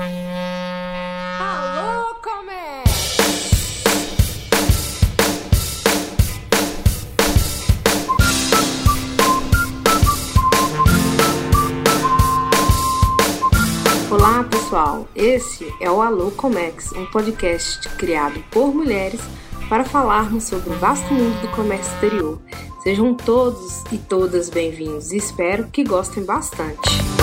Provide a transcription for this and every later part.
Alô, comércio! Olá, pessoal. Esse é o Alô Comex, um podcast criado por mulheres para falarmos sobre o vasto mundo do comércio exterior. Sejam todos e todas bem-vindos e espero que gostem bastante.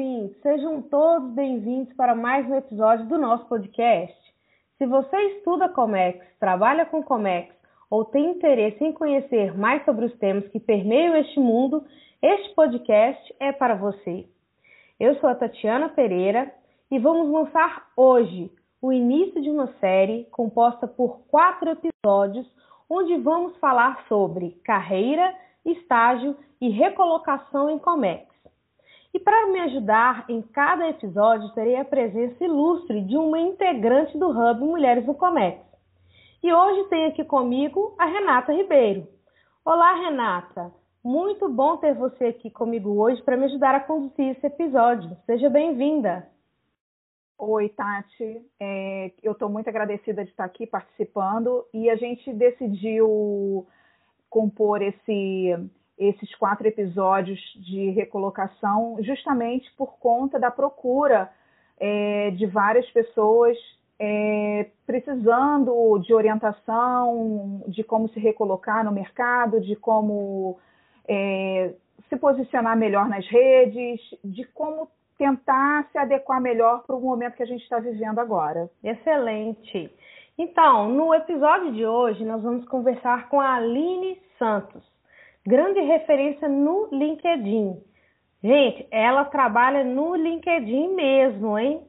Ouvintes! Sejam todos bem-vindos para mais um episódio do nosso podcast. Se você estuda Comex, trabalha com Comex ou tem interesse em conhecer mais sobre os temas que permeiam este mundo, este podcast é para você. Eu sou a Tatiana Pereira e vamos lançar hoje o início de uma série composta por quatro episódios, onde vamos falar sobre carreira, estágio e recolocação em Comex. E para me ajudar em cada episódio, terei a presença ilustre de uma integrante do Hub Mulheres no Comex. E hoje tem aqui comigo a Renata Ribeiro. Olá, Renata. Muito bom ter você aqui comigo hoje para me ajudar a conduzir esse episódio. Seja bem-vinda. Oi, Tati. É, eu estou muito agradecida de estar aqui participando e a gente decidiu compor esse, esses quatro episódios de recolocação justamente por conta da procura é, de várias pessoas é, precisando de orientação, de como se recolocar no mercado, de como é, se posicionar melhor nas redes, de como tentar se adequar melhor para o momento que a gente está vivendo agora. Excelente! Então, no episódio de hoje, nós vamos conversar com a Aline Santos, grande referência no LinkedIn. Gente, ela trabalha no LinkedIn mesmo, hein?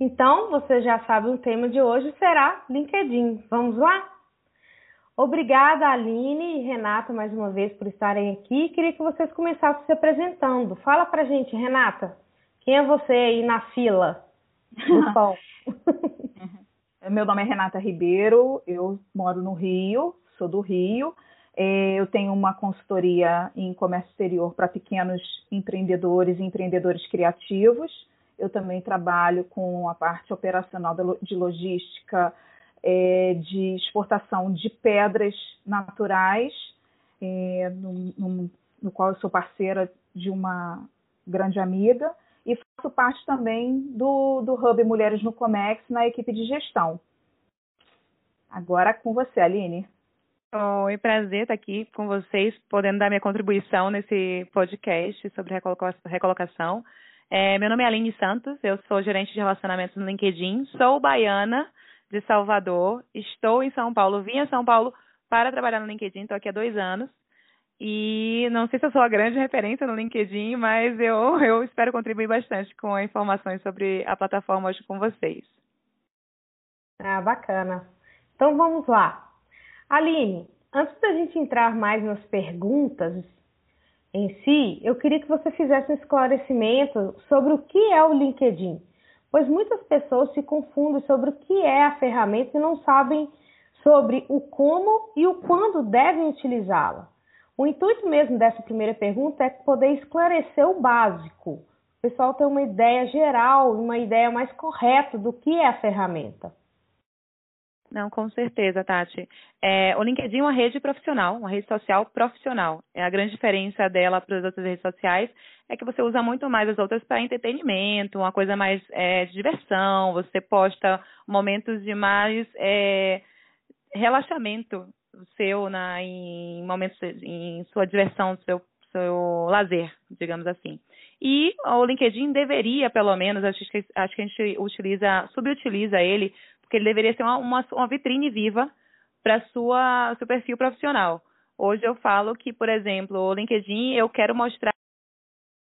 Então, você já sabe, o tema de hoje será LinkedIn. Vamos lá? Obrigada, Aline e Renata, mais uma vez, por estarem aqui. Queria que vocês começassem se apresentando. Fala pra gente, Renata, quem é você aí na fila do pão? Meu nome é Renata Ribeiro, eu moro no Rio, sou do Rio. É, eu tenho uma consultoria em comércio exterior para pequenos empreendedores e empreendedores criativos eu também trabalho com a parte operacional de logística é, de exportação de pedras naturais, no, no, no, qual eu sou parceira de uma grande amiga, e faço parte também do, do Hub Mulheres no Comex na equipe de gestão. Agora com você, Aline. Oi, prazer estar aqui com vocês, podendo dar minha contribuição nesse podcast sobre recolocação. É, meu nome é Aline Santos, eu sou gerente de relacionamentos no LinkedIn, sou baiana de Salvador, estou em São Paulo, vim a São Paulo para trabalhar no LinkedIn, estou aqui há dois anos. E não sei se eu sou a grande referência no LinkedIn, mas eu, eu espero contribuir bastante com informações sobre a plataforma hoje com vocês. Ah, bacana. Então vamos lá. Aline, antes da gente entrar mais nas perguntas, em si, eu queria que você fizesse um esclarecimento sobre o que é o LinkedIn, pois muitas pessoas se confundem sobre o que é a ferramenta e não sabem sobre o como e o quando devem utilizá-la. O intuito mesmo dessa primeira pergunta é poder esclarecer o básico. O pessoal ter uma ideia geral, uma ideia mais correta do que é a ferramenta. Não, com certeza, Tati. É, o LinkedIn é uma rede profissional, uma rede social profissional. É a grande diferença dela para as outras redes sociais é que você usa muito mais as outras para entretenimento, uma coisa mais é, de diversão. Você posta momentos de mais é, relaxamento seu na, em momentos em sua diversão, seu seu lazer, digamos assim. E o LinkedIn deveria, pelo menos, acho que, acho que a gente utiliza, subutiliza ele porque ele deveria ser uma, uma, uma vitrine viva para sua seu perfil profissional. Hoje eu falo que, por exemplo, o LinkedIn eu quero mostrar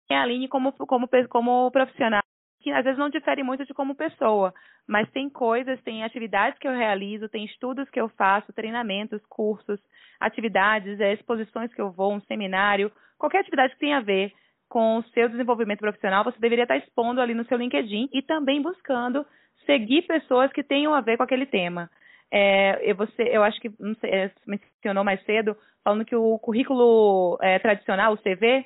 a Aline como, como, como profissional, que às vezes não difere muito de como pessoa, mas tem coisas, tem atividades que eu realizo, tem estudos que eu faço, treinamentos, cursos, atividades, é, exposições que eu vou, um seminário, qualquer atividade que tenha a ver com o seu desenvolvimento profissional, você deveria estar expondo ali no seu LinkedIn e também buscando seguir pessoas que tenham a ver com aquele tema. é, você, eu acho que não sei, é, mencionou mais cedo, falando que o currículo é, tradicional, o CV,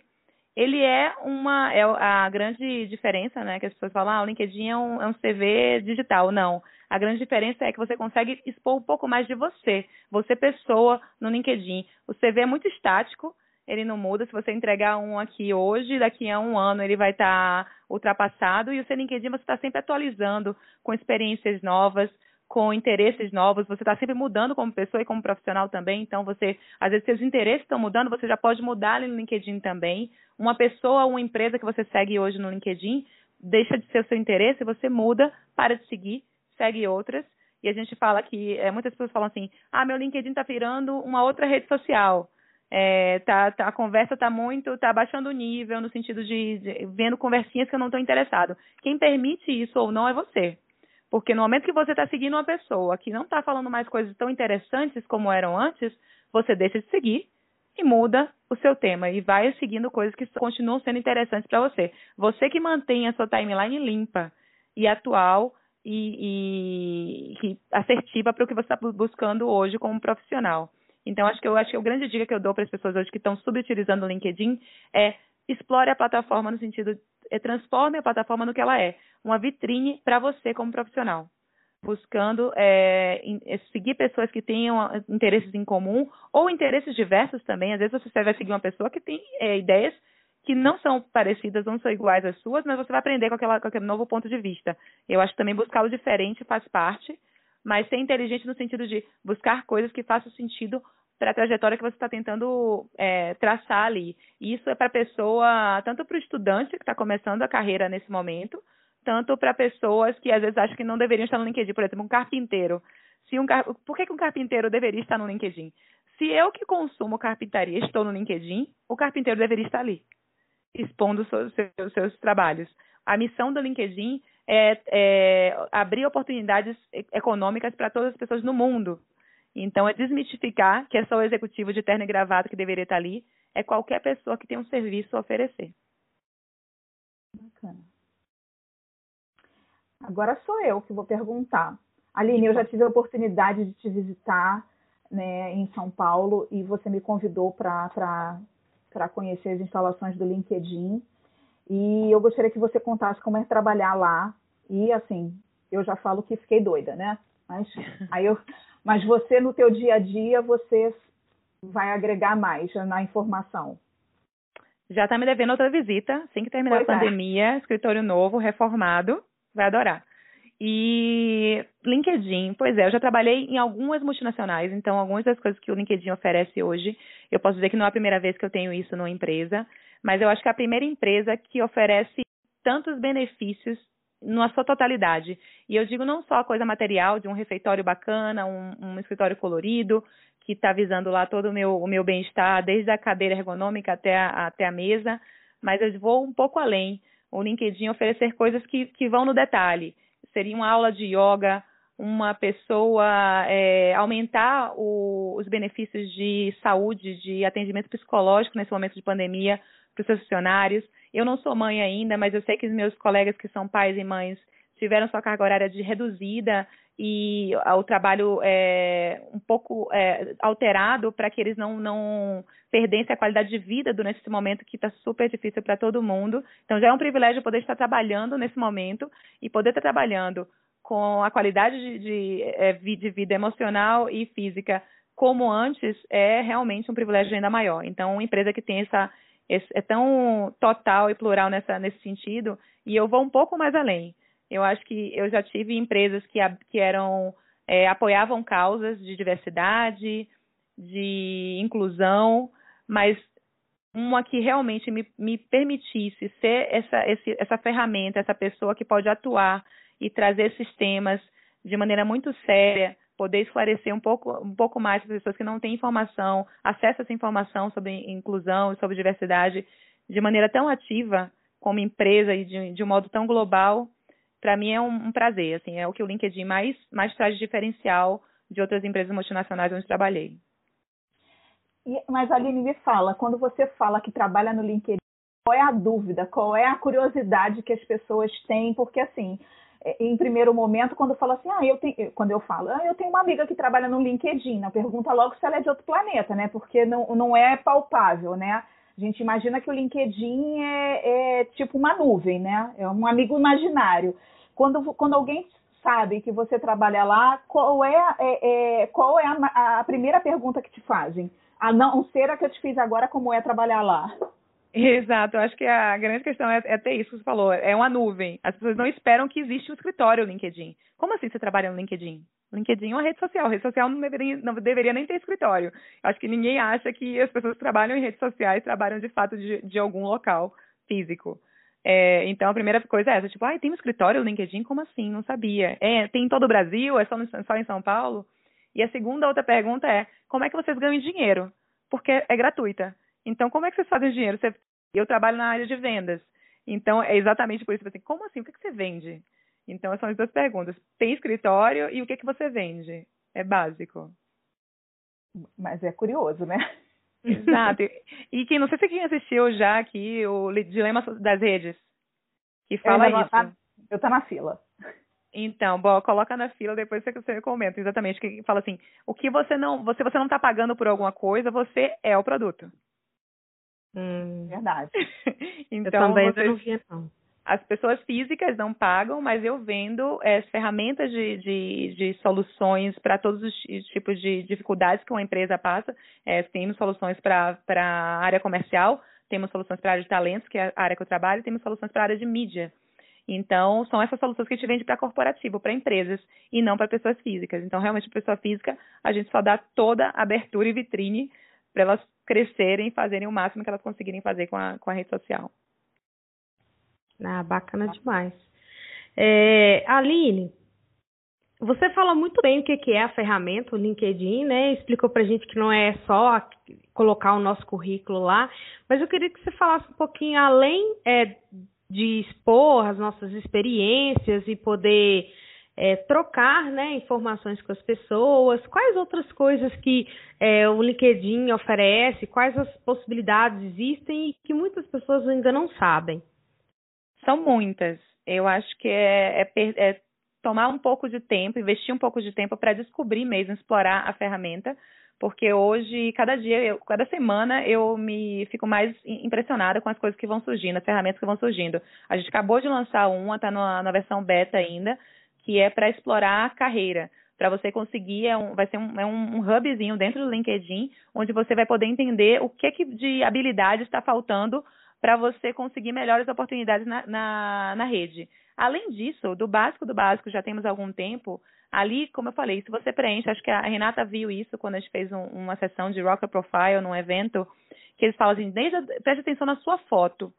ele é uma é a grande diferença, né? Que as pessoas falam, ah, o LinkedIn é um, é um CV digital. Não. A grande diferença é que você consegue expor um pouco mais de você, você pessoa no LinkedIn. O CV é muito estático, ele não muda. Se você entregar um aqui hoje, daqui a um ano ele vai estar tá ultrapassado. E o seu LinkedIn você está sempre atualizando com experiências novas, com interesses novos, você está sempre mudando como pessoa e como profissional também, então você, às vezes seus interesses estão mudando, você já pode mudar ali no LinkedIn também. Uma pessoa, uma empresa que você segue hoje no LinkedIn, deixa de ser o seu interesse, você muda, para de seguir, segue outras. E a gente fala que, é, muitas pessoas falam assim, ah, meu LinkedIn está virando uma outra rede social. É, tá, tá, a conversa está muito, está baixando o nível, no sentido de, de vendo conversinhas que eu não estou interessado. Quem permite isso ou não é você. Porque no momento que você está seguindo uma pessoa que não está falando mais coisas tão interessantes como eram antes, você deixa de seguir e muda o seu tema e vai seguindo coisas que continuam sendo interessantes para você. Você que mantém a sua timeline limpa e atual e, e, e assertiva para o que você está buscando hoje como profissional. Então, acho que eu acho que a grande dica que eu dou para as pessoas hoje que estão subutilizando o LinkedIn é explore a plataforma no sentido é, transforme a plataforma no que ela é, uma vitrine para você como profissional, buscando é, é, seguir pessoas que tenham ah, interesses em comum ou interesses diversos também. Às vezes você vai seguir uma pessoa que tem é, ideias que não são parecidas, não são iguais às suas, mas você vai aprender com, aquela, com aquele novo ponto de vista. Eu acho que também buscar o diferente faz parte, mas ser inteligente no sentido de buscar coisas que façam sentido para a trajetória que você está tentando é, traçar ali. Isso é para a pessoa, tanto para o estudante que está começando a carreira nesse momento, tanto para pessoas que às vezes acham que não deveriam estar no LinkedIn. Por exemplo, um carpinteiro. Se um car... Por que, que um carpinteiro deveria estar no LinkedIn? Se eu que consumo carpintaria estou no LinkedIn, o carpinteiro deveria estar ali, expondo seus, seus, seus trabalhos. A missão do LinkedIn é, é abrir oportunidades econômicas para todas as pessoas no mundo. Então, é desmistificar que é só o executivo de terno e gravata que deveria estar ali, é qualquer pessoa que tem um serviço a oferecer. Bacana. Agora sou eu que vou perguntar. Aline, eu já tive a oportunidade de te visitar né, em São Paulo e você me convidou para conhecer as instalações do LinkedIn. E eu gostaria que você contasse como é trabalhar lá. E assim, eu já falo que fiquei doida, né? Mas aí eu mas você, no teu dia a dia, você vai agregar mais na informação. Já está me devendo outra visita, assim que terminar pois a é. pandemia, é. escritório novo, reformado, vai adorar. E LinkedIn, pois é, eu já trabalhei em algumas multinacionais, então algumas das coisas que o LinkedIn oferece hoje, eu posso dizer que não é a primeira vez que eu tenho isso numa empresa, mas eu acho que é a primeira empresa que oferece tantos benefícios na sua totalidade. E eu digo não só a coisa material de um refeitório bacana, um, um escritório colorido, que está visando lá todo o meu, o meu bem-estar, desde a cadeira ergonômica até a, até a mesa, mas eu vou um pouco além. O LinkedIn oferecer coisas que, que vão no detalhe. Seria uma aula de yoga, uma pessoa é, aumentar o, os benefícios de saúde, de atendimento psicológico nesse momento de pandemia para os seus funcionários. Eu não sou mãe ainda, mas eu sei que os meus colegas que são pais e mães tiveram sua carga horária de reduzida e o trabalho é, um pouco é, alterado para que eles não, não perdessem a qualidade de vida durante esse momento que está super difícil para todo mundo. Então já é um privilégio poder estar trabalhando nesse momento e poder estar trabalhando com a qualidade de, de, é, de vida emocional e física como antes é realmente um privilégio ainda maior. Então, uma empresa que tem essa é tão total e plural nessa, nesse sentido, e eu vou um pouco mais além. Eu acho que eu já tive empresas que, que eram é, apoiavam causas de diversidade, de inclusão, mas uma que realmente me, me permitisse ser essa, esse, essa ferramenta, essa pessoa que pode atuar e trazer esses temas de maneira muito séria poder esclarecer um pouco, um pouco mais para as pessoas que não têm informação, acesso a essa informação sobre inclusão e sobre diversidade de maneira tão ativa como empresa e de, de um modo tão global, para mim é um, um, prazer. Assim, é o que o LinkedIn mais, mais traz de diferencial de outras empresas multinacionais onde trabalhei. E, mas Aline me fala, quando você fala que trabalha no LinkedIn, qual é a dúvida, qual é a curiosidade que as pessoas têm? Porque assim, em primeiro momento, quando fala assim, ah, eu tenho, quando eu falo, ah, eu tenho uma amiga que trabalha no LinkedIn, não pergunta logo se ela é de outro planeta, né? Porque não, não é palpável, né? A gente imagina que o LinkedIn é, é tipo uma nuvem, né? É um amigo imaginário. Quando, quando alguém sabe que você trabalha lá, qual é, é, é qual é a, a, primeira pergunta que te fazem? A não ser a que eu te fiz agora, como é trabalhar lá? Exato, eu acho que a grande questão é, é ter isso que você falou, é uma nuvem. As pessoas não esperam que existe um escritório LinkedIn. Como assim você trabalha no LinkedIn? LinkedIn é uma rede social. Rede social não deveria, não deveria nem ter escritório. Eu acho que ninguém acha que as pessoas que trabalham em redes sociais trabalham de fato de, de algum local físico. É, então, a primeira coisa é essa, tipo, ah, tem um escritório no LinkedIn? Como assim? Não sabia. É, tem em todo o Brasil? É só, no, só em São Paulo? E a segunda outra pergunta é, como é que vocês ganham dinheiro? Porque é gratuita. Então, como é que vocês fazem dinheiro? Você, eu trabalho na área de vendas. Então, é exatamente por isso. Assim, como assim? O que, que você vende? Então, são as duas perguntas. Tem escritório e o que, que você vende? É básico. Mas é curioso, né? Exato. E que não sei se quem assistiu já aqui o Dilema das Redes, que fala eu isso. Tá, eu tô na fila. Então, bom, coloca na fila, depois você, você comenta exatamente, que fala assim, o que você não, você, você não tá pagando por alguma coisa, você é o produto. Hum, verdade. então, eu também você, não via, não as pessoas físicas não pagam, mas eu vendo é, ferramentas de, de, de soluções para todos os tipos de dificuldades que uma empresa passa. É, temos soluções para a área comercial, temos soluções para a área de talentos, que é a área que eu trabalho, temos soluções para a área de mídia. Então, são essas soluções que a gente vende para corporativo, para empresas, e não para pessoas físicas. Então, realmente, para pessoa física, a gente só dá toda a abertura e vitrine para elas crescerem e fazerem o máximo que elas conseguirem fazer com a, com a rede social. Ah, bacana demais. É, Aline, você fala muito bem o que é a ferramenta, o LinkedIn, né? Explicou pra gente que não é só colocar o nosso currículo lá, mas eu queria que você falasse um pouquinho além é, de expor as nossas experiências e poder é, trocar né, informações com as pessoas, quais outras coisas que é, o LinkedIn oferece, quais as possibilidades existem e que muitas pessoas ainda não sabem. São muitas. Eu acho que é, é, é tomar um pouco de tempo, investir um pouco de tempo para descobrir mesmo, explorar a ferramenta, porque hoje, cada dia, eu, cada semana, eu me fico mais impressionada com as coisas que vão surgindo, as ferramentas que vão surgindo. A gente acabou de lançar uma, está na versão beta ainda, que é para explorar a carreira. Para você conseguir, é um, vai ser um, é um, hubzinho dentro do LinkedIn, onde você vai poder entender o que, que de habilidade está faltando para você conseguir melhores oportunidades na, na, na rede. Além disso, do básico do básico, já temos algum tempo, ali, como eu falei, se você preenche, acho que a Renata viu isso quando a gente fez um, uma sessão de Rocker Profile num evento, que eles falam assim, desde, preste atenção na sua foto.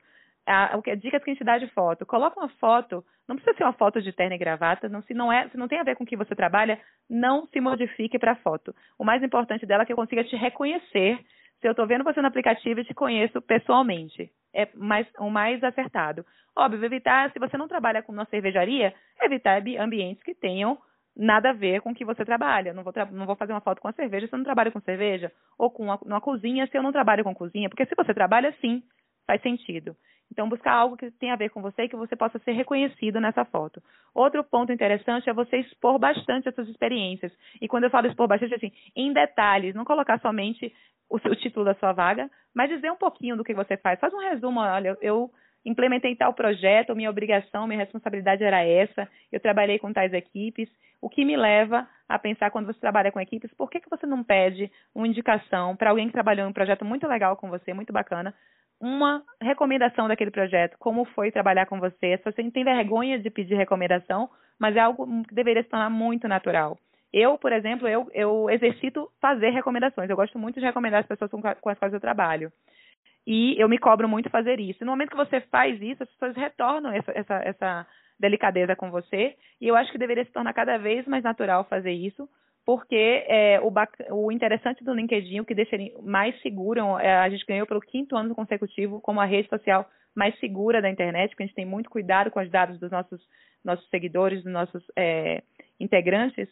A, a, dicas que a gente dá de foto. Coloca uma foto, não precisa ser uma foto de terno e gravata, não, se, não é, se não tem a ver com o que você trabalha, não se modifique para a foto. O mais importante dela é que eu consiga te reconhecer se eu estou vendo você no aplicativo e te conheço pessoalmente. É mais, o mais acertado. Óbvio, evitar, se você não trabalha com uma cervejaria, evitar ambientes que tenham nada a ver com o que você trabalha. Não vou, tra não vou fazer uma foto com a cerveja se eu não trabalho com cerveja. Ou com uma, uma cozinha se eu não trabalho com cozinha. Porque se você trabalha, sim, faz sentido. Então, buscar algo que tenha a ver com você e que você possa ser reconhecido nessa foto. Outro ponto interessante é você expor bastante as suas experiências. E quando eu falo expor bastante, assim, em detalhes, não colocar somente o, seu, título da sua vaga, mas dizer um pouquinho do que você faz. Faz um resumo, olha, eu implementei tal projeto, minha obrigação, minha responsabilidade era essa, eu trabalhei com tais equipes, o que me leva a pensar quando você trabalha com equipes, por que, que você não pede uma indicação para alguém que trabalhou em um projeto muito legal com você, muito bacana, uma recomendação daquele projeto, como foi trabalhar com você. Você tem vergonha de pedir recomendação, mas é algo que deveria se tornar muito natural. Eu, por exemplo, eu, eu exercito fazer recomendações. Eu gosto muito de recomendar as pessoas com, com as quais eu trabalho. E eu me cobro muito fazer isso. E no momento que você faz isso, as pessoas retornam essa, essa, essa delicadeza com você. E eu acho que deveria se tornar cada vez mais natural fazer isso, porque é, o, o, interessante do LinkedIn, o que deixa ele mais seguro, é, a gente ganhou pelo quinto ano consecutivo como a rede social mais segura da internet, porque a gente tem muito cuidado com os dados dos nossos, nossos seguidores, dos nossos é, integrantes,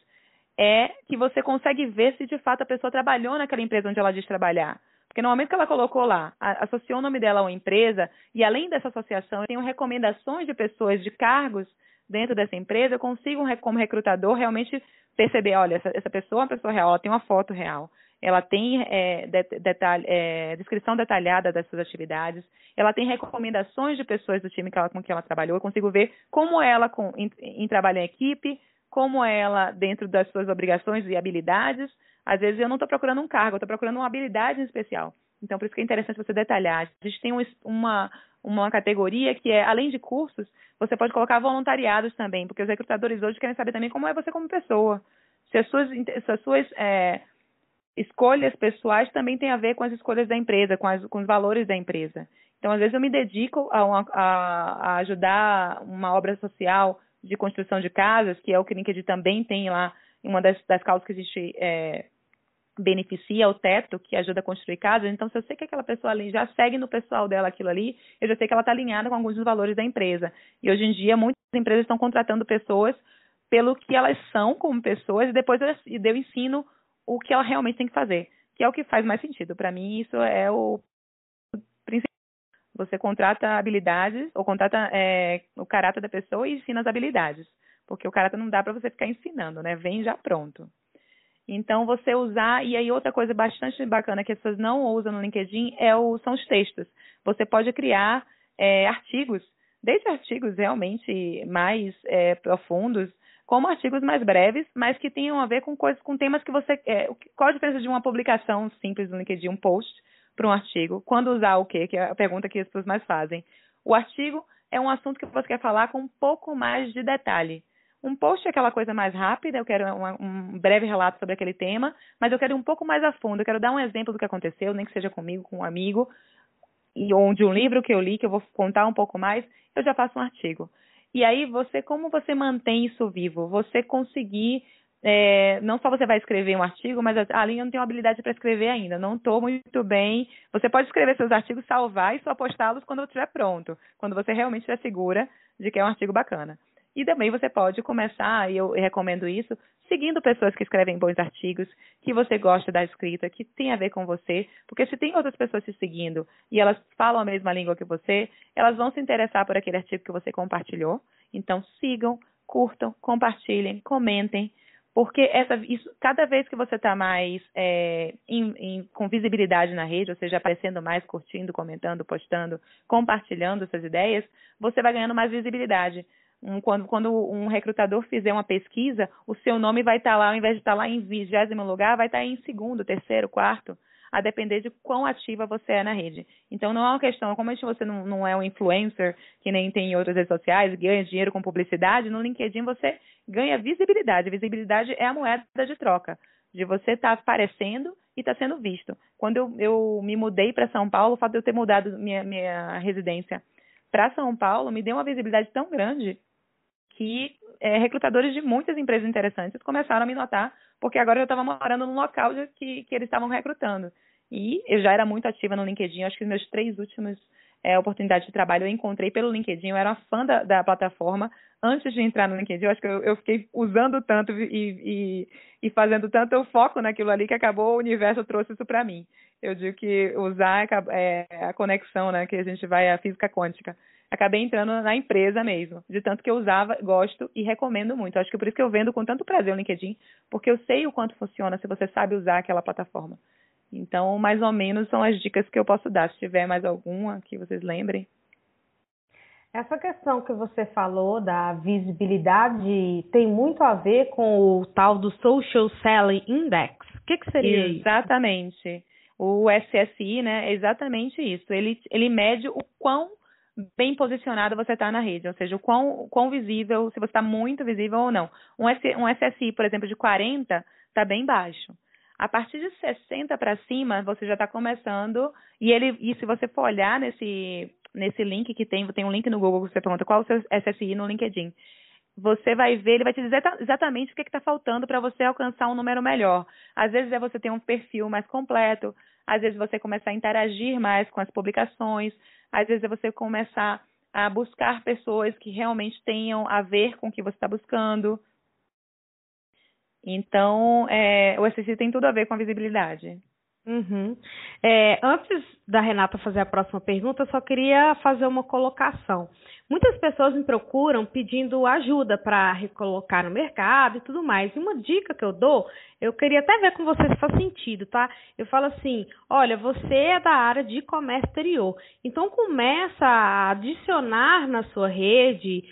é que você consegue ver se de fato a pessoa trabalhou naquela empresa onde ela diz trabalhar. Porque no momento que ela colocou lá, associou o nome dela a uma empresa, e além dessa associação, eu tenho recomendações de pessoas de cargos dentro dessa empresa, eu consigo, como recrutador, realmente perceber, olha, essa, essa pessoa é uma pessoa real, ela tem uma foto real, ela tem é, detalhe, é, descrição detalhada das suas atividades, ela tem recomendações de pessoas do time que ela, com que ela trabalhou, eu consigo ver como ela com, em, em trabalho em equipe, como ela dentro das suas obrigações e habilidades. Às vezes eu não estou procurando um cargo, eu estou procurando uma habilidade em especial. Então, por isso que é interessante você detalhar. A gente tem um, uma, uma categoria que é, além de cursos, você pode colocar voluntariados também, porque os recrutadores hoje querem saber também como é você como pessoa. Se as suas, se as suas é, escolhas pessoais também têm a ver com as escolhas da empresa, com, as, com os valores da empresa. Então, às vezes, eu me dedico a, uma, a, a ajudar uma obra social de construção de casas, que é o que o LinkedIn também tem lá, uma das, das causas que a gente é, beneficia o teto, que ajuda a construir casas. Então, se eu sei que aquela pessoa ali já segue no pessoal dela aquilo ali, eu já sei que ela está alinhada com alguns dos valores da empresa. E hoje em dia, muitas empresas estão contratando pessoas pelo que elas são como pessoas e depois eu, eu ensino o que ela realmente tem que fazer, que é o que faz mais sentido. Para mim, isso é o principal. Você contrata habilidades, ou contrata é, o caráter da pessoa e ensina as habilidades. Porque o caráter não dá para você ficar ensinando, né? Vem já pronto. Então, você usar, e aí outra coisa bastante bacana que as pessoas não usam no LinkedIn é o, são os textos. Você pode criar é, artigos, desde artigos realmente mais é, profundos, como artigos mais breves, mas que tenham a ver com coisas, com temas que você. É, qual a diferença de uma publicação simples no LinkedIn, um post, para um artigo? Quando usar o quê? Que é a pergunta que as pessoas mais fazem. O artigo é um assunto que você quer falar com um pouco mais de detalhe. Um post é aquela coisa mais rápida, eu quero uma, um breve relato sobre aquele tema, mas eu quero um pouco mais a fundo, eu quero dar um exemplo do que aconteceu, nem que seja comigo, com um amigo, e, ou de um livro que eu li, que eu vou contar um pouco mais, eu já faço um artigo. E aí você, como você mantém isso vivo? Você conseguir é, não só você vai escrever um artigo, mas ah, ali eu não tenho habilidade para escrever ainda, não estou muito bem. Você pode escrever seus artigos, salvar e só postá-los quando estiver pronto, quando você realmente estiver segura de que é um artigo bacana. E também você pode começar, e eu recomendo isso, seguindo pessoas que escrevem bons artigos, que você gosta da escrita, que tem a ver com você, porque se tem outras pessoas te seguindo e elas falam a mesma língua que você, elas vão se interessar por aquele artigo que você compartilhou. Então sigam, curtam, compartilhem, comentem, porque essa, isso, cada vez que você está mais é, em, em, com visibilidade na rede, ou seja, aparecendo mais, curtindo, comentando, postando, compartilhando essas ideias, você vai ganhando mais visibilidade um, quando, quando um recrutador fizer uma pesquisa, o seu nome vai estar tá lá, ao invés de estar tá lá em vigésimo lugar, vai estar tá em segundo, terceiro, quarto, a depender de quão ativa você é na rede. Então não é uma questão, como você não, não é um influencer, que nem tem em outras redes sociais, ganha dinheiro com publicidade, no LinkedIn você ganha visibilidade. Visibilidade é a moeda de troca, de você estar tá aparecendo e estar tá sendo visto. Quando eu, eu me mudei para São Paulo, o fato de eu ter mudado minha, minha residência para São Paulo me deu uma visibilidade tão grande que é, recrutadores de muitas empresas interessantes começaram a me notar, porque agora eu estava morando num local de, que, que eles estavam recrutando. E eu já era muito ativa no LinkedIn, acho que os meus três últimos é, oportunidades de trabalho eu encontrei pelo LinkedIn, eu era uma fã da, da plataforma antes de entrar no LinkedIn, eu acho que eu, eu fiquei usando tanto e, e, e, fazendo tanto foco naquilo ali que acabou o universo trouxe isso para mim. Eu digo que usar é, a conexão, né, que a gente vai a física quântica acabei entrando na empresa mesmo, de tanto que eu usava, gosto e recomendo muito. Acho que por isso que eu vendo com tanto prazer o LinkedIn, porque eu sei o quanto funciona se você sabe usar aquela plataforma. Então, mais ou menos são as dicas que eu posso dar. Se tiver mais alguma que vocês lembrem. Essa questão que você falou da visibilidade tem muito a ver com o tal do Social Selling Index. O que, que seria exatamente. isso? Exatamente. O SSI, né, é exatamente isso. Ele, ele mede o quão bem posicionado você está na rede, ou seja, o quão, quão visível, se você está muito visível ou não. Um, S, um SSI, por exemplo, de 40 está bem baixo. A partir de 60 para cima, você já está começando, e ele, e se você for olhar nesse, nesse link que tem, tem um link no Google que você pergunta qual é o seu SSI no LinkedIn. Você vai ver, ele vai te dizer exatamente o que está faltando para você alcançar um número melhor. Às vezes é você ter um perfil mais completo, às vezes você começar a interagir mais com as publicações, às vezes é você começar a buscar pessoas que realmente tenham a ver com o que você está buscando. Então, é, o SSI tem tudo a ver com a visibilidade. Uhum. É, antes da Renata fazer a próxima pergunta, eu só queria fazer uma colocação. Muitas pessoas me procuram pedindo ajuda para recolocar no mercado e tudo mais. E uma dica que eu dou, eu queria até ver com você se faz sentido, tá? Eu falo assim: olha, você é da área de comércio exterior, então começa a adicionar na sua rede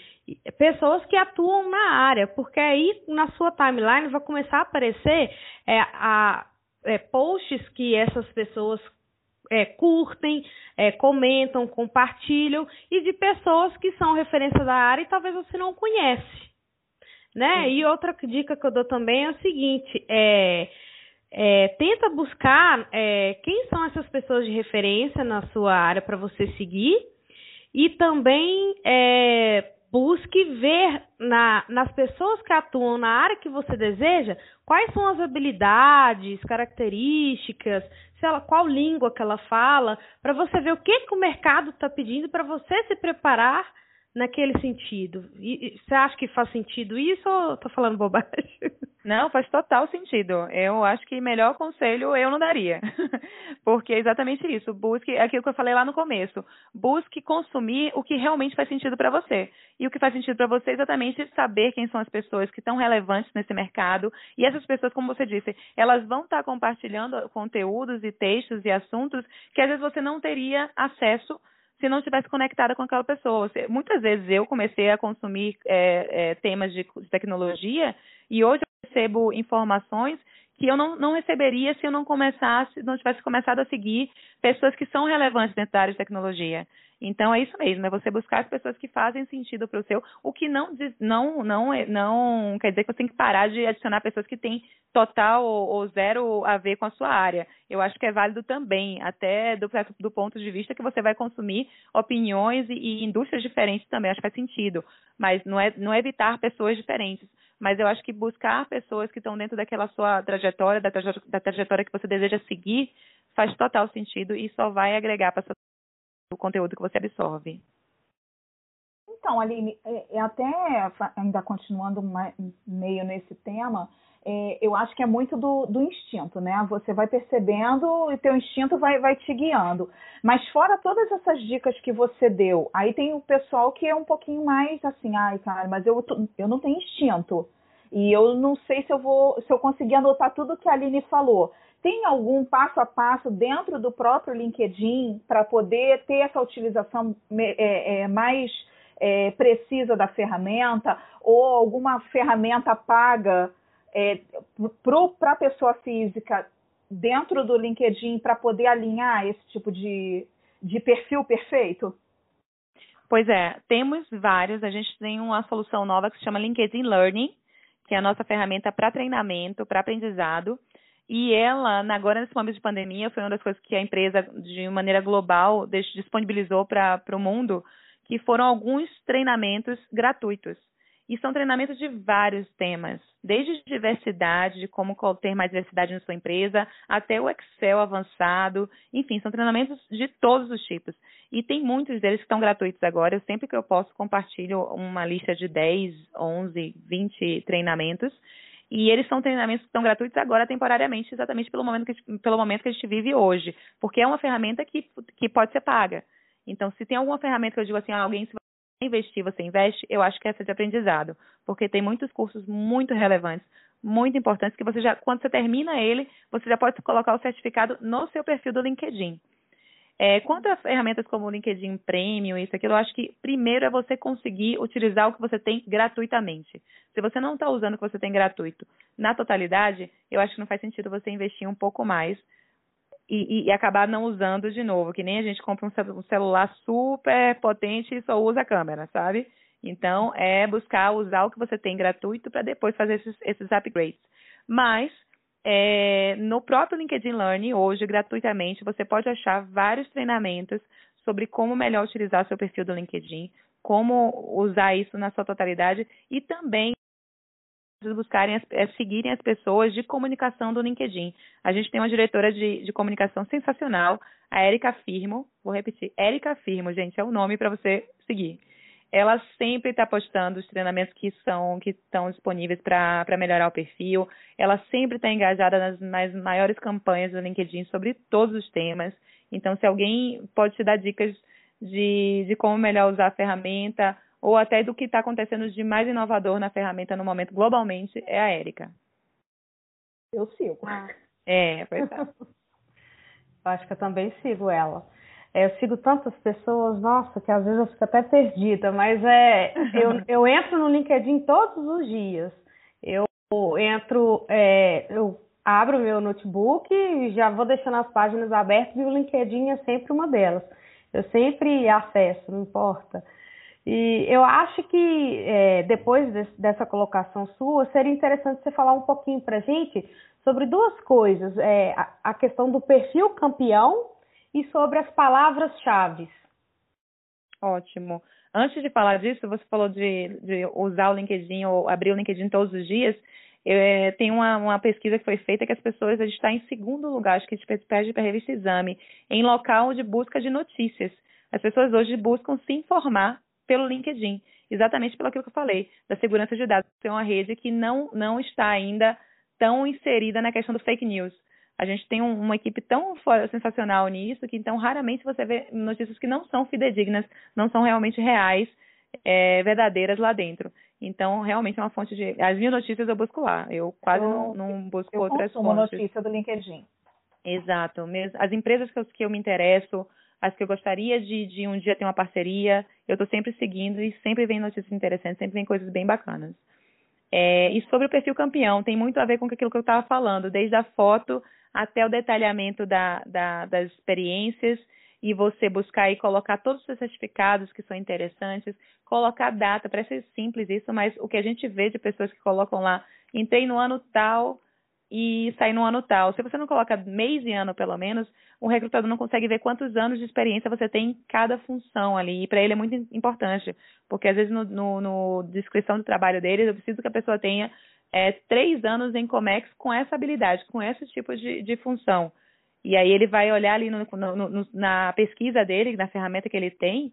pessoas que atuam na área, porque aí na sua timeline vai começar a aparecer é, a, é, posts que essas pessoas é, curtem, é, comentam, compartilham, e de pessoas que são referência da área e talvez você não conhece. Né? E outra dica que eu dou também é o seguinte: é, é, tenta buscar é, quem são essas pessoas de referência na sua área para você seguir e também é, busque ver na, nas pessoas que atuam na área que você deseja quais são as habilidades, características, ela, qual língua que ela fala, para você ver o que, que o mercado está pedindo para você se preparar naquele sentido. E, você acha que faz sentido isso ou estou falando bobagem? Não, faz total sentido. Eu acho que melhor conselho eu não daria. Porque é exatamente isso. Busque aquilo que eu falei lá no começo. Busque consumir o que realmente faz sentido para você. E o que faz sentido para você é exatamente saber quem são as pessoas que estão relevantes nesse mercado. E essas pessoas, como você disse, elas vão estar tá compartilhando conteúdos e textos e assuntos que às vezes você não teria acesso se não estivesse conectada com aquela pessoa. Muitas vezes eu comecei a consumir é, é, temas de, de, tecnologia e hoje eu recebo informações que eu não, não receberia se eu não começasse, não tivesse começado a seguir pessoas que são relevantes dentro da área de tecnologia. Então é isso mesmo, é você buscar as pessoas que fazem sentido para o seu, o que não, não, não, é, não quer dizer que você tem que parar de adicionar pessoas que têm total ou, ou zero a ver com a sua área. Eu acho que é válido também, até do, do ponto de vista que você vai consumir opiniões e, e indústrias diferentes também, acho que faz sentido. Mas não é, não é evitar pessoas diferentes, mas eu acho que buscar pessoas que estão dentro daquela sua trajetória, da, trajetória, da trajetória que você deseja seguir, faz total sentido e só vai agregar para sua o conteúdo que você absorve. Então, Aline, é, é até ainda continuando meio nesse tema, é, eu acho que é muito do, do, instinto, né? Você vai percebendo e teu instinto vai, vai te guiando. Mas fora todas essas dicas que você deu, aí tem o pessoal que é um pouquinho mais assim, ai, cara, mas eu, eu não tenho instinto. E eu não sei se eu vou, se eu conseguir anotar tudo que a Aline falou tem algum passo a passo dentro do próprio LinkedIn para poder ter essa utilização é, é, mais é, precisa da ferramenta ou alguma ferramenta paga é, para a pessoa física dentro do LinkedIn para poder alinhar esse tipo de, de perfil perfeito? Pois é, temos vários. A gente tem uma solução nova que se chama LinkedIn Learning, que é a nossa ferramenta para treinamento, para aprendizado. E ela, agora nesse momento de pandemia, foi uma das coisas que a empresa, de maneira global, disponibilizou para o mundo, que foram alguns treinamentos gratuitos. E são treinamentos de vários temas, desde diversidade, de como ter mais diversidade na sua empresa, até o Excel avançado, enfim, são treinamentos de todos os tipos. E tem muitos deles que estão gratuitos agora. Eu sempre que eu posso compartilho uma lista de 10, 11, 20 treinamentos e eles são treinamentos que estão gratuitos agora temporariamente, exatamente pelo momento que, gente, pelo momento que a gente vive hoje. Porque é uma ferramenta que, que pode ser paga. Então, se tem alguma ferramenta que eu digo assim, ah, alguém se você investir, você investe, eu acho que essa é de aprendizado. Porque tem muitos cursos muito relevantes, muito importantes, que você já, quando você termina ele, você já pode colocar o certificado no seu perfil do LinkedIn. É, quanto a ferramentas como o LinkedIn Premium, isso, aquilo, eu acho que primeiro é você conseguir utilizar o que você tem gratuitamente. Se você não está usando o que você tem gratuito na totalidade, eu acho que não faz sentido você investir um pouco mais e, e, e acabar não usando de novo, que nem a gente compra um celular super potente e só usa a câmera, sabe? Então, é buscar usar o que você tem gratuito para depois fazer esses, esses upgrades. Mas é, no próprio LinkedIn Learning, hoje, gratuitamente, você pode achar vários treinamentos sobre como melhor utilizar seu perfil do LinkedIn, como usar isso na sua totalidade e também buscarem é, seguirem as pessoas de comunicação do LinkedIn. A gente tem uma diretora de, de comunicação sensacional, a Erika Firmo. Vou repetir, Erika Firmo, gente, é o nome para você seguir ela sempre está postando os treinamentos que são que estão disponíveis para melhorar o perfil. Ela sempre está engajada nas, nas maiores campanhas do LinkedIn sobre todos os temas. Então, se alguém pode te dar dicas de, de como melhor usar a ferramenta, ou até do que está acontecendo de mais inovador na ferramenta no momento globalmente, é a Érica. Eu sigo. Ah. É, pois é. Acho que eu também sigo ela. É, eu sigo tantas pessoas, nossa, que às vezes eu fico até perdida, mas é, eu, eu entro no LinkedIn todos os dias. Eu entro, é, eu abro meu notebook e já vou deixando as páginas abertas e o LinkedIn é sempre uma delas. Eu sempre acesso, não importa. E eu acho que é, depois desse, dessa colocação sua, seria interessante você falar um pouquinho para a gente sobre duas coisas: é, a, a questão do perfil campeão e sobre as palavras-chave. Ótimo. Antes de falar disso, você falou de, de, usar o LinkedIn ou abrir o LinkedIn todos os dias. É, tem uma, uma, pesquisa que foi feita que as pessoas estão em segundo lugar, acho que pede para a revista Exame, em local de busca de notícias. As pessoas hoje buscam se informar pelo LinkedIn, exatamente pelo que eu falei, da segurança de dados. É uma rede que não, não está ainda tão inserida na questão do fake news. A gente tem um, uma equipe tão sensacional nisso que então raramente você vê notícias que não são fidedignas, não são realmente reais, é, verdadeiras lá dentro. Então, realmente é uma fonte de. As minhas notícias eu busco lá. Eu quase eu, não, não busco eu outras fontes. notícia do LinkedIn. Exato. As empresas que eu, que eu me interesso, as que eu gostaria de, de um dia ter uma parceria, eu estou sempre seguindo e sempre vem notícias interessantes, sempre vem coisas bem bacanas. É, e sobre o perfil campeão, tem muito a ver com aquilo que eu estava falando, desde a foto até o detalhamento da, da, das experiências e você buscar e colocar todos os certificados que são interessantes, colocar data, parece simples isso, mas o que a gente vê de pessoas que colocam lá, entrei no ano tal e saí no ano tal. Se você não coloca mês e ano, pelo menos, o recrutador não consegue ver quantos anos de experiência você tem em cada função ali. E para ele é muito importante, porque às vezes no, no, no descrição do trabalho dele, eu preciso que a pessoa tenha é, três anos em Comex com essa habilidade, com esse tipo de, de função. E aí ele vai olhar ali no, no, na pesquisa dele, na ferramenta que ele tem,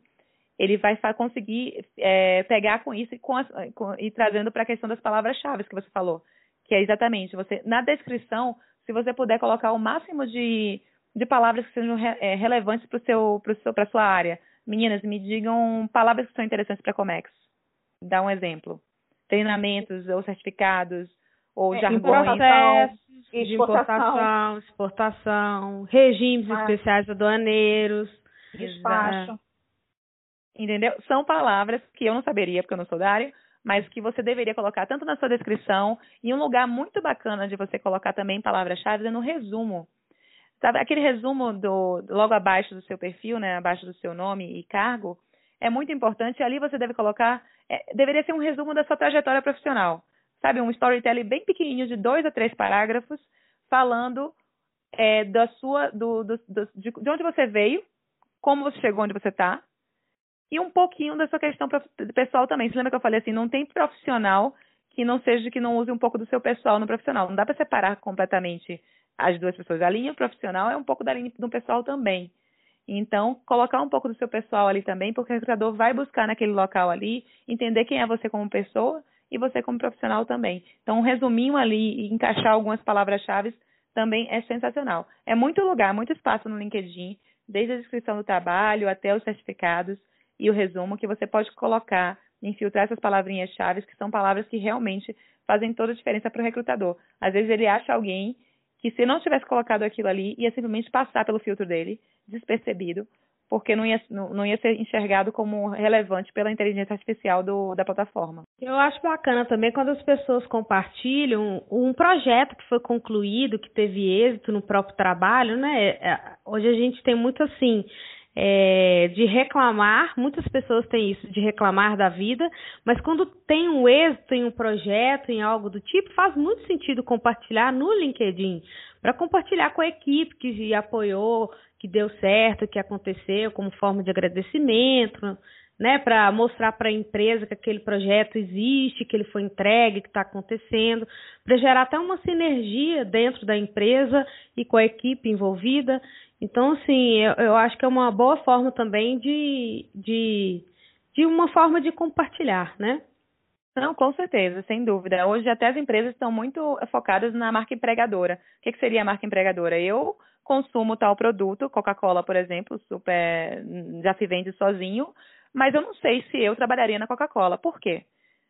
ele vai conseguir é, pegar com isso e, com com, e trazendo para a questão das palavras-chave que você falou, que é exatamente você na descrição, se você puder colocar o máximo de, de palavras que sejam re, é, relevantes para seu para sua área. Meninas, me digam palavras que são interessantes para Comex. Dá um exemplo treinamentos ou certificados ou é, jargões. de importação, exportação, regimes ah. especiais aduaneiros, despacho. Entendeu? São palavras que eu não saberia, porque eu não sou da área, mas que você deveria colocar tanto na sua descrição e um lugar muito bacana de você colocar também palavras-chave é no resumo. Sabe, aquele resumo do logo abaixo do seu perfil, né, abaixo do seu nome e cargo, é muito importante. Ali você deve colocar é, deveria ser um resumo da sua trajetória profissional. Sabe, um storytelling bem pequenininho de dois a três parágrafos, falando é, da sua, do, do, do, de, de onde você veio, como você chegou onde você está, e um pouquinho da sua questão pessoal também. Você lembra que eu falei assim, não tem profissional que não seja que não use um pouco do seu pessoal no profissional. Não dá para separar completamente as duas pessoas. A linha profissional é um pouco da linha do pessoal também. Então, colocar um pouco do seu pessoal ali também, porque o recrutador vai buscar naquele local ali, entender quem é você como pessoa e você como profissional também. Então, um resuminho ali e encaixar algumas palavras-chave também é sensacional. É muito lugar, muito espaço no LinkedIn, desde a descrição do trabalho até os certificados e o resumo que você pode colocar, infiltrar essas palavrinhas-chave, que são palavras que realmente fazem toda a diferença para o recrutador. Às vezes ele acha alguém que se não tivesse colocado aquilo ali, ia simplesmente passar pelo filtro dele, despercebido, porque não ia, não, não ia ser enxergado como relevante pela inteligência artificial do, da plataforma. Eu acho bacana também quando as pessoas compartilham um projeto que foi concluído, que teve êxito no próprio trabalho, né? É, hoje a gente tem muito assim, é, de reclamar, muitas pessoas têm isso, de reclamar da vida, mas quando tem um êxito em um projeto, em algo do tipo, faz muito sentido compartilhar no LinkedIn, para compartilhar com a equipe que apoiou, que deu certo, que aconteceu, como forma de agradecimento, né, para mostrar para a empresa que aquele projeto existe, que ele foi entregue, que está acontecendo, para gerar até uma sinergia dentro da empresa e com a equipe envolvida. Então, assim, eu, eu acho que é uma boa forma também de, de, de uma forma de compartilhar, né? Não, com certeza, sem dúvida. Hoje até as empresas estão muito focadas na marca empregadora. O que, que seria a marca empregadora? Eu consumo tal produto, Coca-Cola, por exemplo, super já se vende sozinho, mas eu não sei se eu trabalharia na Coca-Cola. Por quê?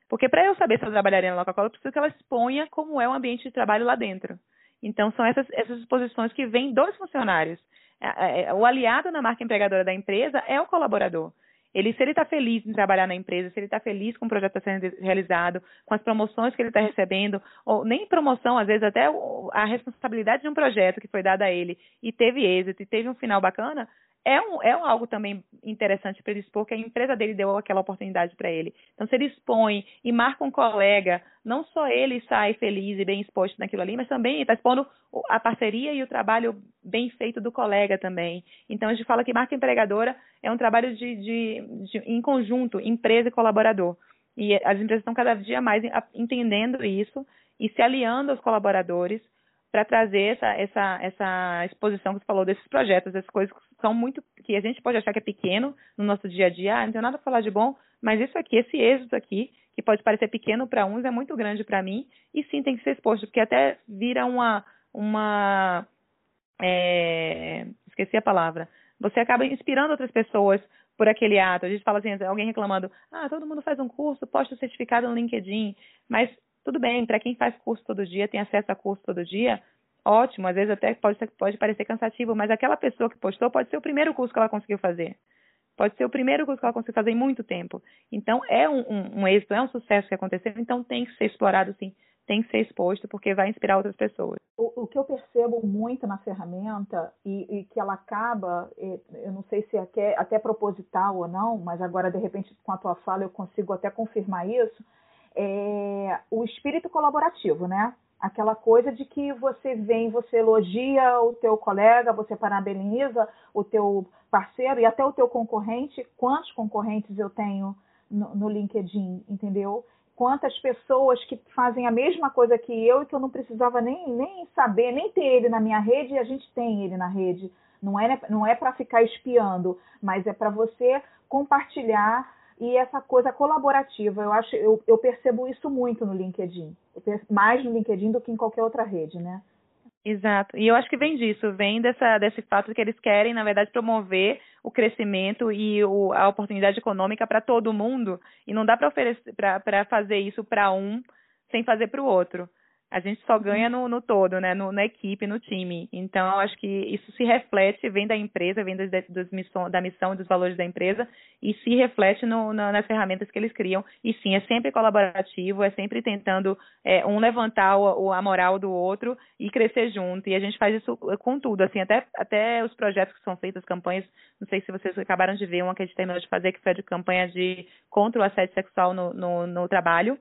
Porque para eu saber se eu trabalharia na Coca-Cola, eu preciso que ela exponha como é o ambiente de trabalho lá dentro. Então, são essas, essas que vêm dos funcionários. É, é, o aliado na marca empregadora da empresa é o colaborador. Ele, se ele está feliz em trabalhar na empresa, se ele está feliz com o projeto que está sendo realizado, com as promoções que ele está recebendo, ou nem promoção, às vezes até a responsabilidade de um projeto que foi dado a ele e teve êxito e teve um final bacana, é, um, é algo também interessante para ele expor que a empresa dele deu aquela oportunidade para ele. Então, se ele expõe e marca um colega, não só ele sai feliz e bem exposto naquilo ali, mas também está expondo a parceria e o trabalho bem feito do colega também. Então, a gente fala que marca empregadora é um trabalho de, de, de em conjunto, empresa e colaborador. E as empresas estão cada dia mais entendendo isso e se aliando aos colaboradores para trazer essa, essa, essa exposição que você falou desses projetos, essas coisas que são muito que a gente pode achar que é pequeno no nosso dia a dia, ah, não tem nada a falar de bom, mas isso aqui, esse êxito aqui, que pode parecer pequeno para uns, é muito grande para mim, e sim tem que ser exposto, porque até vira uma uma é, esqueci a palavra. Você acaba inspirando outras pessoas por aquele ato. A gente fala assim, alguém reclamando, ah, todo mundo faz um curso, posta o certificado no LinkedIn, mas tudo bem, para quem faz curso todo dia, tem acesso a curso todo dia, ótimo, às vezes até pode, pode parecer cansativo, mas aquela pessoa que postou pode ser o primeiro curso que ela conseguiu fazer. Pode ser o primeiro curso que ela conseguiu fazer em muito tempo. Então, é um, um, um êxito, é um sucesso que aconteceu, então tem que ser explorado sim, tem que ser exposto, porque vai inspirar outras pessoas. O, o que eu percebo muito na ferramenta, e, e, que ela acaba, eu não sei se é até, até proposital ou não, mas agora, de repente, com a tua fala, eu consigo até confirmar isso, é, o espírito colaborativo, né? Aquela coisa de que você vem, você elogia o teu colega, você parabeniza o teu parceiro e até o teu concorrente. Quantos concorrentes eu tenho no, no LinkedIn, entendeu? Quantas pessoas que fazem a mesma coisa que eu e que eu não precisava nem, nem saber, nem ter ele na minha rede e a gente tem ele na rede. Não é, não é para ficar espiando, mas é para você compartilhar e essa coisa colaborativa. Eu acho, eu, eu percebo isso muito no LinkedIn, mais no LinkedIn do que em qualquer outra rede, né? Exato. E eu acho que vem disso, vem dessa, desse fato que eles querem, na verdade, promover o crescimento e o, a oportunidade econômica para todo mundo. E não dá para fazer isso para um sem fazer para o outro a gente só ganha no, no todo, né? No, na equipe, no time. Então, acho que isso se reflete, vem da empresa, vem das missão, da missão dos valores da empresa, e se reflete no, na, nas ferramentas que eles criam. E sim, é sempre colaborativo, é sempre tentando é, um levantar o, a moral do outro e crescer junto. E a gente faz isso com tudo, assim, até, até os projetos que são feitos, as campanhas, não sei se vocês acabaram de ver uma que a gente terminou de fazer, que foi de campanha de contra o assédio sexual no, no, no trabalho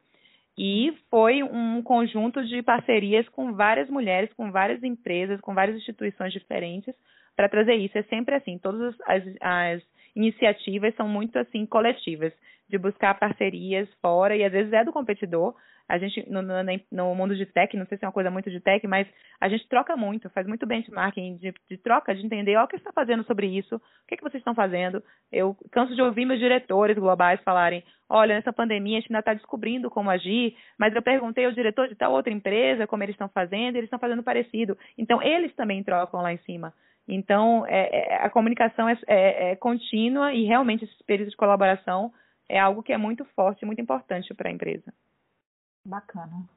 e foi um conjunto de parcerias com várias mulheres, com várias empresas, com várias instituições diferentes para trazer isso. É sempre assim, todas as, as iniciativas são muito assim coletivas, de buscar parcerias fora e às vezes é do competidor, a gente, no, no, no, mundo de tech, não sei se é uma coisa muito de tech, mas a gente troca muito, faz muito benchmarking de, de troca, de entender o que está fazendo sobre isso, o que, que vocês estão fazendo. Eu canso de ouvir meus diretores globais falarem, olha, nessa pandemia a gente ainda está descobrindo como agir, mas eu perguntei ao diretor de tal outra empresa como eles estão fazendo, eles estão fazendo parecido. Então, eles também trocam lá em cima. Então, é, é, a comunicação é, é, é contínua e realmente esse espírito de colaboração é algo que é muito forte, muito importante para a empresa. Bacana.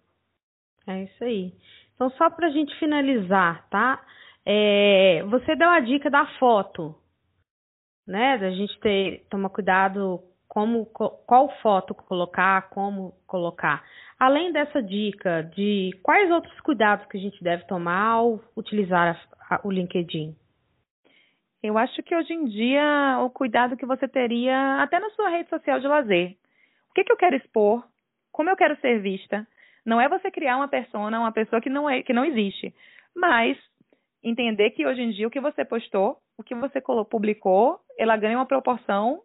É isso aí. Então, só para a gente finalizar, tá? É, você deu a dica da foto, né? Da gente ter tomar cuidado como qual foto colocar, como colocar. Além dessa dica de quais outros cuidados que a gente deve tomar ao utilizar a, a, o LinkedIn? Eu acho que hoje em dia o cuidado que você teria até na sua rede social de lazer. O que, que eu quero expor? como eu quero ser vista. Não é você criar uma persona, uma pessoa que não é, que não existe, mas entender que hoje em dia o que você postou, o que você publicou, ela ganha uma proporção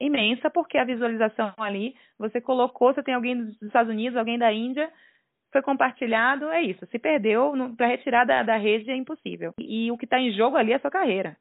imensa porque a visualização ali, você colocou, você tem alguém dos Estados Unidos, alguém da Índia, foi compartilhado, é isso. Se perdeu, para retirar da, da rede é impossível. E, e o que está em jogo ali é a sua carreira.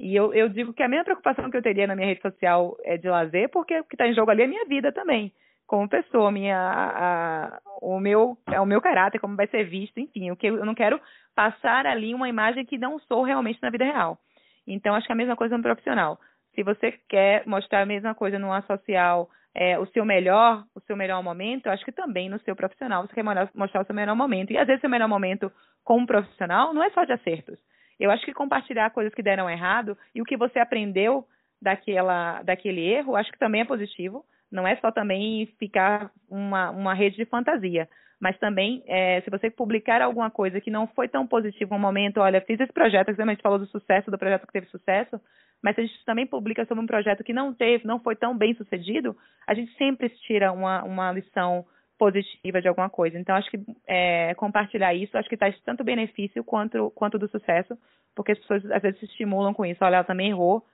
E eu, eu digo que a mesma preocupação que eu teria na minha rede social é de lazer, porque o que está em jogo ali é a minha vida também como pessoa, minha, a, o meu, é o meu caráter, como vai ser visto, enfim, o que eu não quero passar ali uma imagem que não sou realmente na vida real. Então, acho que é a mesma coisa no profissional. Se você quer mostrar a mesma coisa numa social, é, o seu melhor, o seu melhor momento, acho que também no seu profissional você quer mostrar o seu melhor momento. E às vezes o seu melhor momento como profissional não é só de acertos. Eu acho que compartilhar coisas que deram errado e o que você aprendeu daquela, daquele erro, acho que também é positivo. Não é só também ficar uma, uma rede de fantasia, mas também é, se você publicar alguma coisa que não foi tão positiva no momento, olha, fiz esse projeto, a gente falou do sucesso, do projeto que teve sucesso, mas se a gente também publica sobre um projeto que não teve, não foi tão bem sucedido, a gente sempre tira uma, uma lição positiva de alguma coisa. Então, acho que é, compartilhar isso, acho que traz tanto benefício quanto, quanto do sucesso, porque as pessoas às vezes se estimulam com isso. Olha, ela também errou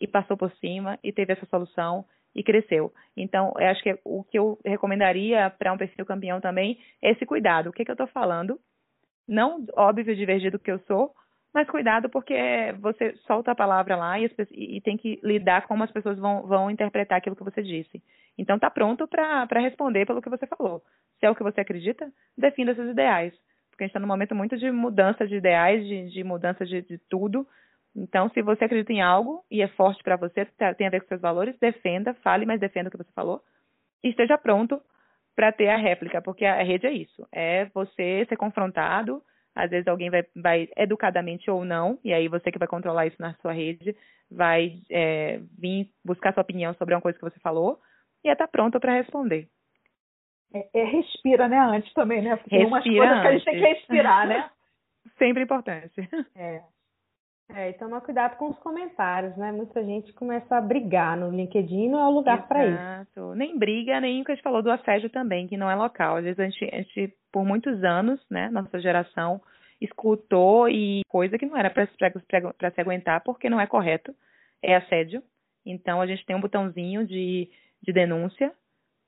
e passou por cima e teve essa solução e cresceu. Então, acho que o que eu recomendaria para um perfil campeão também é esse cuidado. O que, que eu estou falando? Não, óbvio, divergido do que eu sou, mas cuidado porque você solta a palavra lá e, e, tem que lidar como as pessoas vão, vão interpretar aquilo que você disse. Então tá pronto para responder pelo que você falou. Se é o que você acredita, defenda seus ideais. Porque a gente está num momento muito de mudança de ideais, de, de mudança de, de tudo. Então, se você acredita em algo e é forte para você, tá, tem a ver com seus valores, defenda, fale, mas defenda o que você falou. E esteja pronto para ter a réplica, porque a rede é isso. É você ser confrontado, às vezes alguém vai, vai educadamente ou não, e aí você que vai controlar isso na sua rede, vai é, vir buscar sua opinião sobre uma coisa que você falou e é estar tá pronto para responder. É, é, respira, né, antes também, né? Porque respira umas coisas antes. que a gente tem que respirar, né? Sempre importante. É. É, e tomar cuidado com os comentários, né? Muita gente começa a brigar no LinkedIn, não é o lugar para isso. Nem briga, nem o que a gente falou do assédio também, que não é local. Às vezes a gente, a gente por muitos anos, né, nossa geração, escutou e coisa que não era para se aguentar, porque não é correto, é assédio. Então a gente tem um botãozinho de, de denúncia.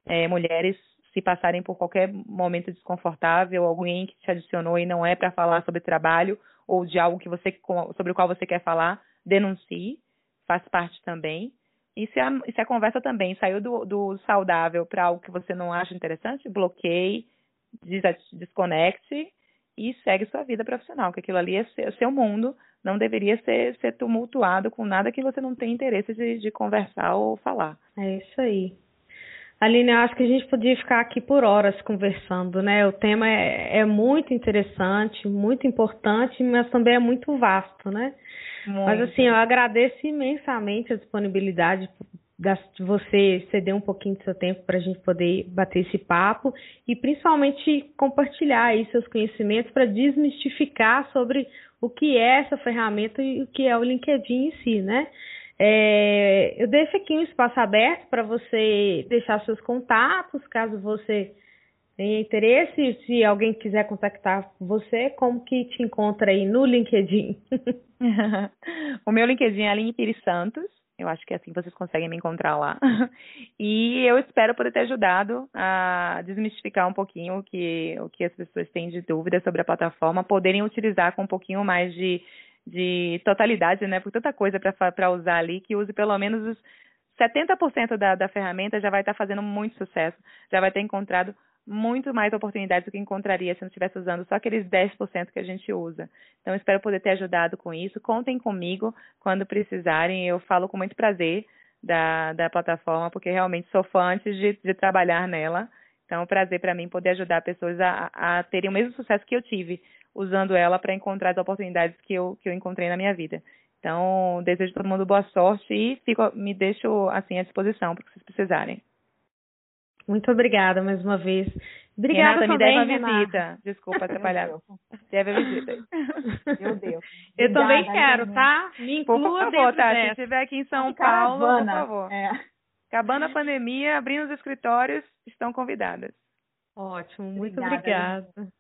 É, mulheres se passarem por qualquer momento desconfortável, alguém que te adicionou e não é para falar sobre trabalho ou de algo que você sobre o qual você quer falar, denuncie, faz parte também. E se a, se a conversa também saiu do, do saudável para algo que você não acha interessante, bloqueie, des, desconecte e segue sua vida profissional, que aquilo ali é seu, seu mundo, não deveria ser, ser tumultuado com nada que você não tem interesse de, de conversar ou falar. É isso aí. Aline, eu acho que a gente podia ficar aqui por horas conversando, né? O tema é, é muito interessante, muito importante, mas também é muito vasto, né? Muito. Mas assim, eu agradeço imensamente a disponibilidade de você ceder um pouquinho do seu tempo para a gente poder bater esse papo e principalmente compartilhar aí seus conhecimentos para desmistificar sobre o que é essa ferramenta e o que é o LinkedIn em si, né? É, eu deixo aqui um espaço aberto para você deixar seus contatos, caso você tenha interesse. Se alguém quiser contactar você, como que te encontra aí no LinkedIn? o meu LinkedIn é Aline Pires Santos. Eu acho que é assim vocês conseguem me encontrar lá. E eu espero poder ter ajudado a desmistificar um pouquinho o que, o que as pessoas têm de dúvida sobre a plataforma, poderem utilizar com um pouquinho mais de de totalidade, né? Por tanta coisa para usar ali, que use pelo menos os 70% da, da ferramenta já vai estar tá fazendo muito sucesso, já vai ter encontrado muito mais oportunidades do que encontraria se não estivesse usando só aqueles 10% que a gente usa. Então, espero poder ter ajudado com isso. Contem comigo quando precisarem. Eu falo com muito prazer da, da plataforma, porque realmente sou fã antes de, de trabalhar nela. Então, é um prazer para mim poder ajudar pessoas a, a terem o mesmo sucesso que eu tive usando ela para encontrar as oportunidades que eu, que eu encontrei na minha vida. Então, desejo todo mundo boa sorte e fico, me deixo assim à disposição para que vocês precisarem. Muito obrigada mais uma vez. Obrigada Renata, também, me deve uma visita. Desculpa atrapalhar. deve a visita. Meu Deus. Eu Obrigada, também quero, tá? Me inclua por favor, tá? Se estiver aqui em São Paulo, por favor. É. Acabando a pandemia, abrindo os escritórios, estão convidadas. Ótimo, muito obrigada. obrigada.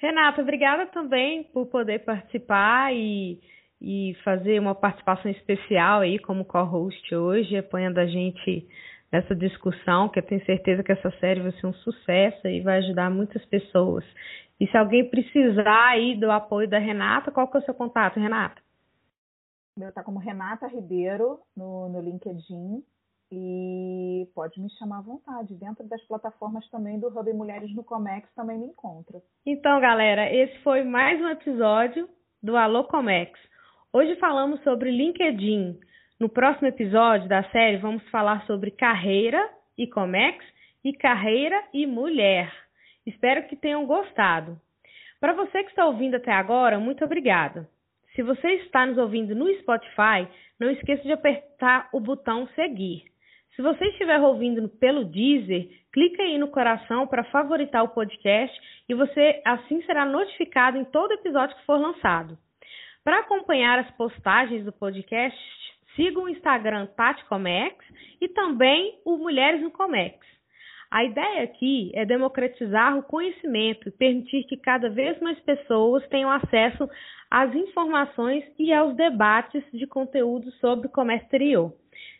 Renata, obrigada também por poder participar e, e fazer uma participação especial aí como co-host hoje, apoiando a gente nessa discussão, que eu tenho certeza que essa série vai ser um sucesso e vai ajudar muitas pessoas. E se alguém precisar aí do apoio da Renata, qual que é o seu contato, Renata? Meu tá como Renata Ribeiro no, no LinkedIn. E pode me chamar à vontade. Dentro das plataformas também do Hub Mulheres no Comex também me encontra. Então, galera, esse foi mais um episódio do Alô Comex. Hoje falamos sobre LinkedIn. No próximo episódio da série, vamos falar sobre carreira e Comex e carreira e mulher. Espero que tenham gostado. Para você que está ouvindo até agora, muito obrigada. Se você está nos ouvindo no Spotify, não esqueça de apertar o botão seguir. Se você estiver ouvindo pelo Deezer, clique aí no coração para favoritar o podcast e você assim será notificado em todo episódio que for lançado. Para acompanhar as postagens do podcast, siga o Instagram Tati Comex e também o Mulheres no Comex. A ideia aqui é democratizar o conhecimento e permitir que cada vez mais pessoas tenham acesso às informações e aos debates de conteúdo sobre o comércio exterior.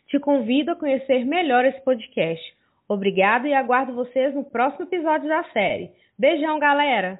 Te convido a conhecer melhor esse podcast. Obrigada e aguardo vocês no próximo episódio da série. Beijão, galera!